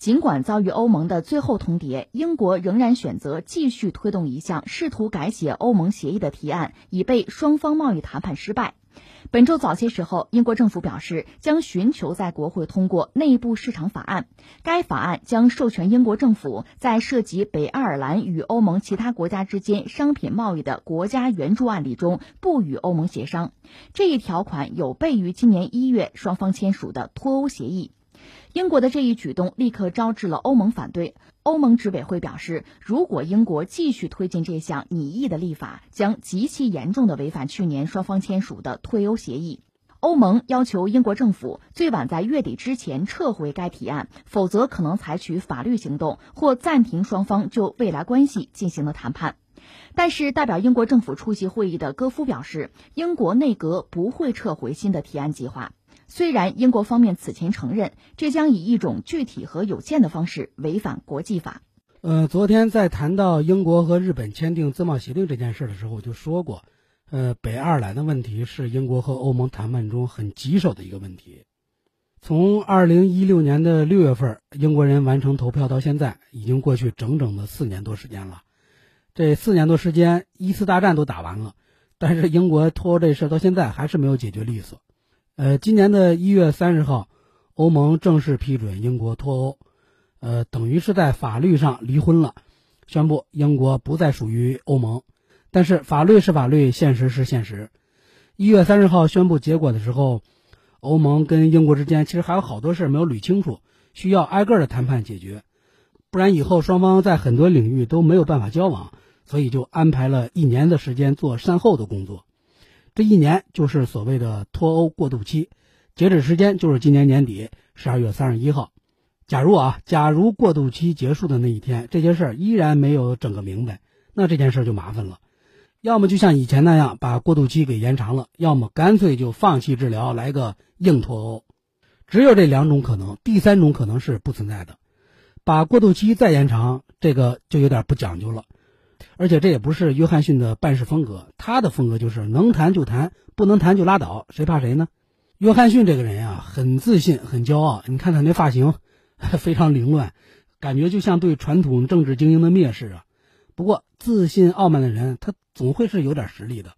尽管遭遇欧盟的最后通牒，英国仍然选择继续推动一项试图改写欧盟协议的提案，以备双方贸易谈判失败。本周早些时候，英国政府表示将寻求在国会通过内部市场法案。该法案将授权英国政府在涉及北爱尔兰与欧盟其他国家之间商品贸易的国家援助案例中不与欧盟协商。这一条款有悖于今年一月双方签署的脱欧协议。英国的这一举动立刻招致了欧盟反对。欧盟执委会表示，如果英国继续推进这项拟议的立法，将极其严重的违反去年双方签署的退欧协议。欧盟要求英国政府最晚在月底之前撤回该提案，否则可能采取法律行动或暂停双方就未来关系进行的谈判。但是，代表英国政府出席会议的戈夫表示，英国内阁不会撤回新的提案计划。虽然英国方面此前承认，这将以一种具体和有限的方式违反国际法。呃，昨天在谈到英国和日本签订自贸协定这件事的时候，我就说过，呃，北爱尔兰的问题是英国和欧盟谈判中很棘手的一个问题。从二零一六年的六月份，英国人完成投票到现在，已经过去整整的四年多时间了。这四年多时间，一次大战都打完了，但是英国拖这事到现在还是没有解决利索。呃，今年的一月三十号，欧盟正式批准英国脱欧，呃，等于是在法律上离婚了，宣布英国不再属于欧盟。但是法律是法律，现实是现实。一月三十号宣布结果的时候，欧盟跟英国之间其实还有好多事没有捋清楚，需要挨个的谈判解决，不然以后双方在很多领域都没有办法交往，所以就安排了一年的时间做善后的工作。这一年就是所谓的脱欧过渡期，截止时间就是今年年底十二月三十一号。假如啊，假如过渡期结束的那一天，这些事儿依然没有整个明白，那这件事就麻烦了。要么就像以前那样把过渡期给延长了，要么干脆就放弃治疗，来个硬脱欧。只有这两种可能，第三种可能是不存在的。把过渡期再延长，这个就有点不讲究了。而且这也不是约翰逊的办事风格，他的风格就是能谈就谈，不能谈就拉倒，谁怕谁呢？约翰逊这个人呀，很自信，很骄傲。你看他那发型，非常凌乱，感觉就像对传统政治精英的蔑视啊。不过自信傲慢的人，他总会是有点实力的。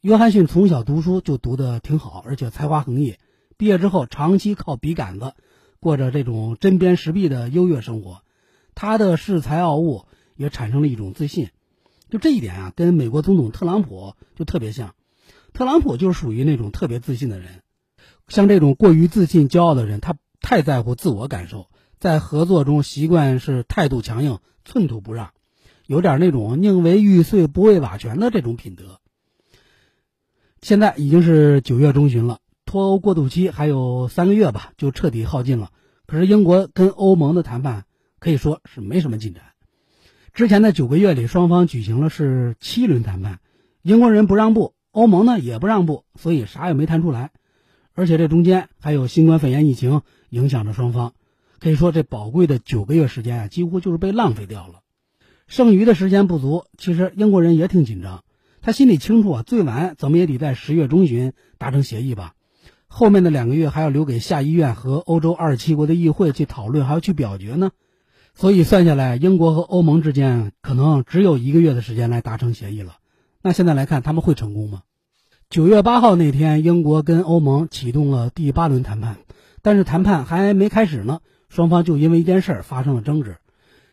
约翰逊从小读书就读得挺好，而且才华横溢，毕业之后长期靠笔杆子，过着这种针砭时弊的优越生活。他的恃才傲物。也产生了一种自信，就这一点啊，跟美国总统特朗普就特别像。特朗普就是属于那种特别自信的人，像这种过于自信、骄傲的人，他太在乎自我感受，在合作中习惯是态度强硬、寸土不让，有点那种宁为玉碎不为瓦全的这种品德。现在已经是九月中旬了，脱欧过渡期还有三个月吧，就彻底耗尽了。可是英国跟欧盟的谈判可以说是没什么进展。之前的九个月里，双方举行了是七轮谈判，英国人不让步，欧盟呢也不让步，所以啥也没谈出来。而且这中间还有新冠肺炎疫情影响着双方，可以说这宝贵的九个月时间啊，几乎就是被浪费掉了。剩余的时间不足，其实英国人也挺紧张，他心里清楚啊，最晚怎么也得在十月中旬达成协议吧。后面的两个月还要留给下议院和欧洲二十七国的议会去讨论，还要去表决呢。所以算下来，英国和欧盟之间可能只有一个月的时间来达成协议了。那现在来看，他们会成功吗？九月八号那天，英国跟欧盟启动了第八轮谈判，但是谈判还没开始呢，双方就因为一件事发生了争执。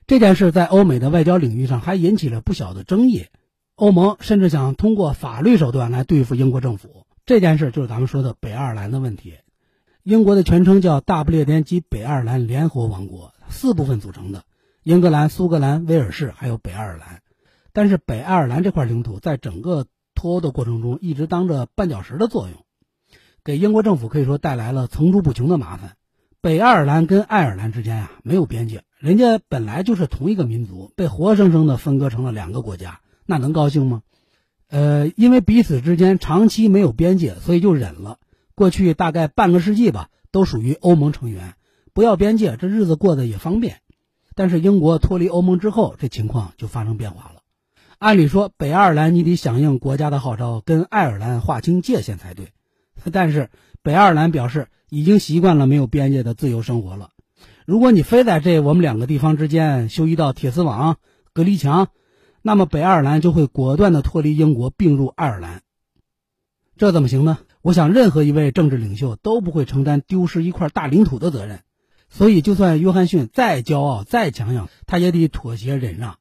这件事在欧美的外交领域上还引起了不小的争议。欧盟甚至想通过法律手段来对付英国政府。这件事就是咱们说的北爱尔兰的问题。英国的全称叫大不列颠及北爱尔兰联合王国。四部分组成的，英格兰、苏格兰、威尔士还有北爱尔兰，但是北爱尔兰这块领土在整个脱欧的过程中一直当着绊脚石的作用，给英国政府可以说带来了层出不穷的麻烦。北爱尔兰跟爱尔兰之间啊没有边界，人家本来就是同一个民族，被活生生的分割成了两个国家，那能高兴吗？呃，因为彼此之间长期没有边界，所以就忍了。过去大概半个世纪吧，都属于欧盟成员。不要边界，这日子过得也方便。但是英国脱离欧盟之后，这情况就发生变化了。按理说，北爱尔兰你得响应国家的号召，跟爱尔兰划清界限才对。但是北爱尔兰表示已经习惯了没有边界的自由生活了。如果你非在这我们两个地方之间修一道铁丝网、隔离墙，那么北爱尔兰就会果断地脱离英国，并入爱尔兰。这怎么行呢？我想，任何一位政治领袖都不会承担丢失一块大领土的责任。所以，就算约翰逊再骄傲、再强硬，他也得妥协忍让。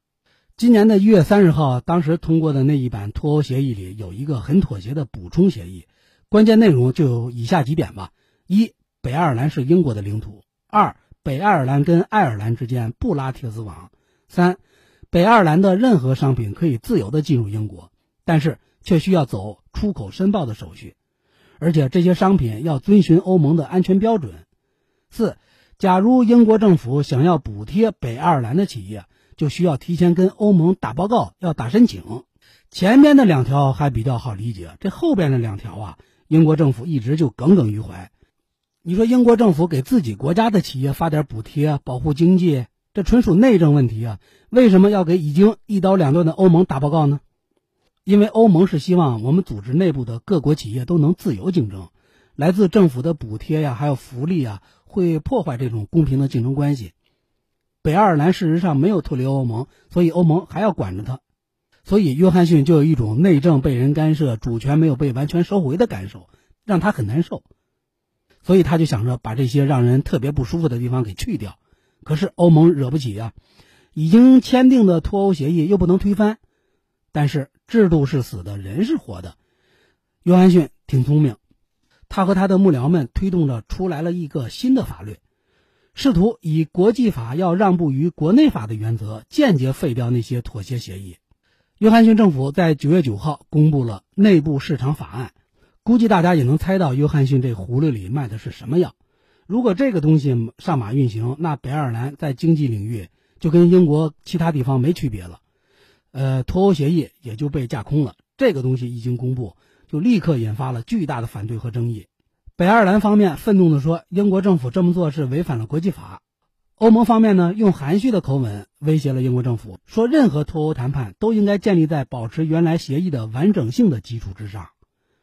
今年的一月三十号，当时通过的那一版脱欧协议里有一个很妥协的补充协议，关键内容就有以下几点吧：一、北爱尔兰是英国的领土；二、北爱尔兰跟爱尔兰之间不拉铁丝网；三、北爱尔兰的任何商品可以自由的进入英国，但是却需要走出口申报的手续，而且这些商品要遵循欧盟的安全标准。四。假如英国政府想要补贴北爱尔兰的企业，就需要提前跟欧盟打报告，要打申请。前面的两条还比较好理解，这后边的两条啊，英国政府一直就耿耿于怀。你说英国政府给自己国家的企业发点补贴，保护经济，这纯属内政问题啊！为什么要给已经一刀两断的欧盟打报告呢？因为欧盟是希望我们组织内部的各国企业都能自由竞争，来自政府的补贴呀，还有福利啊。会破坏这种公平的竞争关系。北爱尔兰事实上没有脱离欧盟，所以欧盟还要管着他。所以约翰逊就有一种内政被人干涉、主权没有被完全收回的感受，让他很难受。所以他就想着把这些让人特别不舒服的地方给去掉。可是欧盟惹不起呀，已经签订的脱欧协议又不能推翻。但是制度是死的，人是活的。约翰逊挺聪明。他和他的幕僚们推动着出来了一个新的法律，试图以国际法要让步于国内法的原则，间接废掉那些妥协协议。约翰逊政府在九月九号公布了内部市场法案，估计大家也能猜到约翰逊这葫芦里卖的是什么药。如果这个东西上马运行，那北爱尔兰在经济领域就跟英国其他地方没区别了，呃，脱欧协议也就被架空了。这个东西一经公布。就立刻引发了巨大的反对和争议。北爱尔兰方面愤怒地说：“英国政府这么做是违反了国际法。”欧盟方面呢，用含蓄的口吻威胁了英国政府，说任何脱欧谈判都应该建立在保持原来协议的完整性的基础之上。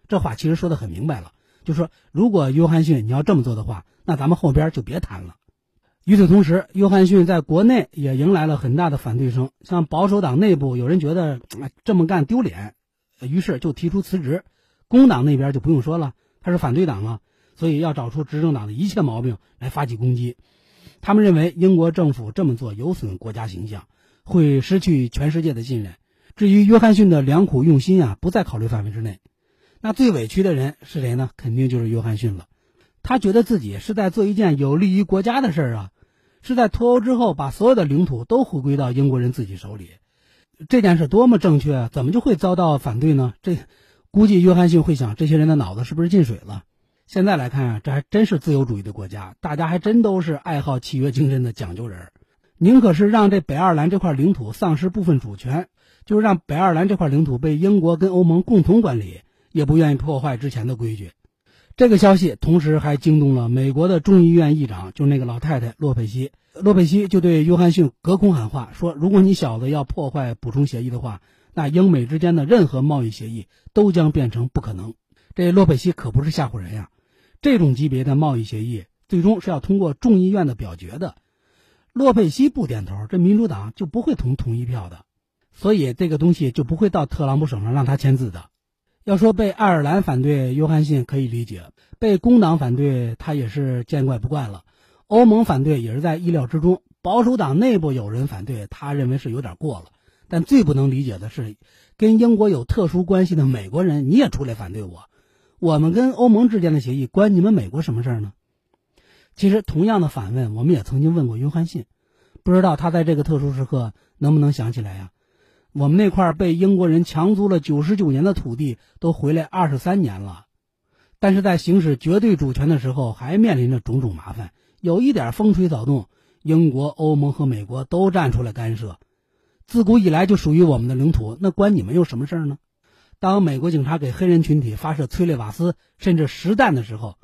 这话其实说得很明白了，就说如果约翰逊你要这么做的话，那咱们后边就别谈了。与此同时，约翰逊在国内也迎来了很大的反对声，像保守党内部有人觉得这么干丢脸，于是就提出辞职。工党那边就不用说了，他是反对党啊，所以要找出执政党的一切毛病来发起攻击。他们认为英国政府这么做有损国家形象，会失去全世界的信任。至于约翰逊的良苦用心啊，不在考虑范围之内。那最委屈的人是谁呢？肯定就是约翰逊了。他觉得自己是在做一件有利于国家的事儿啊，是在脱欧之后把所有的领土都回归到英国人自己手里。这件事多么正确啊，怎么就会遭到反对呢？这。估计约翰逊会想，这些人的脑子是不是进水了？现在来看啊，这还真是自由主义的国家，大家还真都是爱好契约精神的讲究人，宁可是让这北爱尔兰这块领土丧失部分主权，就是让北爱尔兰这块领土被英国跟欧盟共同管理，也不愿意破坏之前的规矩。这个消息同时还惊动了美国的众议院议长，就那个老太太洛佩西。洛佩西就对约翰逊隔空喊话，说：“如果你小子要破坏补充协议的话。”那英美之间的任何贸易协议都将变成不可能。这洛佩西可不是吓唬人呀，这种级别的贸易协议最终是要通过众议院的表决的。洛佩西不点头，这民主党就不会投同意票的，所以这个东西就不会到特朗普手上让他签字的。要说被爱尔兰反对约翰逊可以理解，被工党反对他也是见怪不怪了。欧盟反对也是在意料之中，保守党内部有人反对，他认为是有点过了。但最不能理解的是，跟英国有特殊关系的美国人，你也出来反对我？我们跟欧盟之间的协议关你们美国什么事儿呢？其实，同样的反问，我们也曾经问过约翰逊，不知道他在这个特殊时刻能不能想起来呀？我们那块被英国人强租了九十九年的土地，都回来二十三年了，但是在行使绝对主权的时候，还面临着种种麻烦。有一点风吹草动，英国、欧盟和美国都站出来干涉。自古以来就属于我们的领土，那关你们有什么事儿呢？当美国警察给黑人群体发射催泪瓦斯甚至实弹的时候，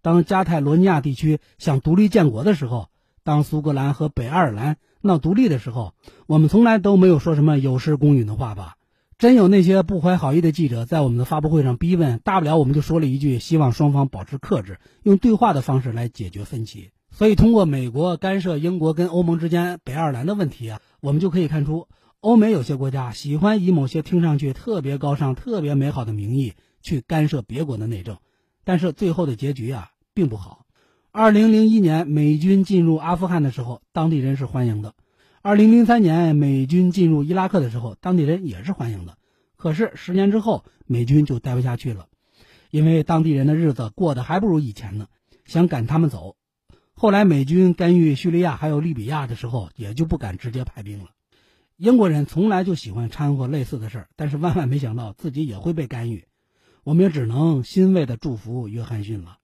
当加泰罗尼亚地区想独立建国的时候，当苏格兰和北爱尔兰闹独立的时候，我们从来都没有说什么有失公允的话吧？真有那些不怀好意的记者在我们的发布会上逼问，大不了我们就说了一句，希望双方保持克制，用对话的方式来解决分歧。所以，通过美国干涉英国跟欧盟之间北爱尔兰的问题啊，我们就可以看出，欧美有些国家喜欢以某些听上去特别高尚、特别美好的名义去干涉别国的内政，但是最后的结局啊并不好。二零零一年美军进入阿富汗的时候，当地人是欢迎的；二零零三年美军进入伊拉克的时候，当地人也是欢迎的。可是十年之后，美军就待不下去了，因为当地人的日子过得还不如以前呢，想赶他们走。后来美军干预叙利亚还有利比亚的时候，也就不敢直接派兵了。英国人从来就喜欢掺和类似的事儿，但是万万没想到自己也会被干预。我们也只能欣慰地祝福约翰逊了。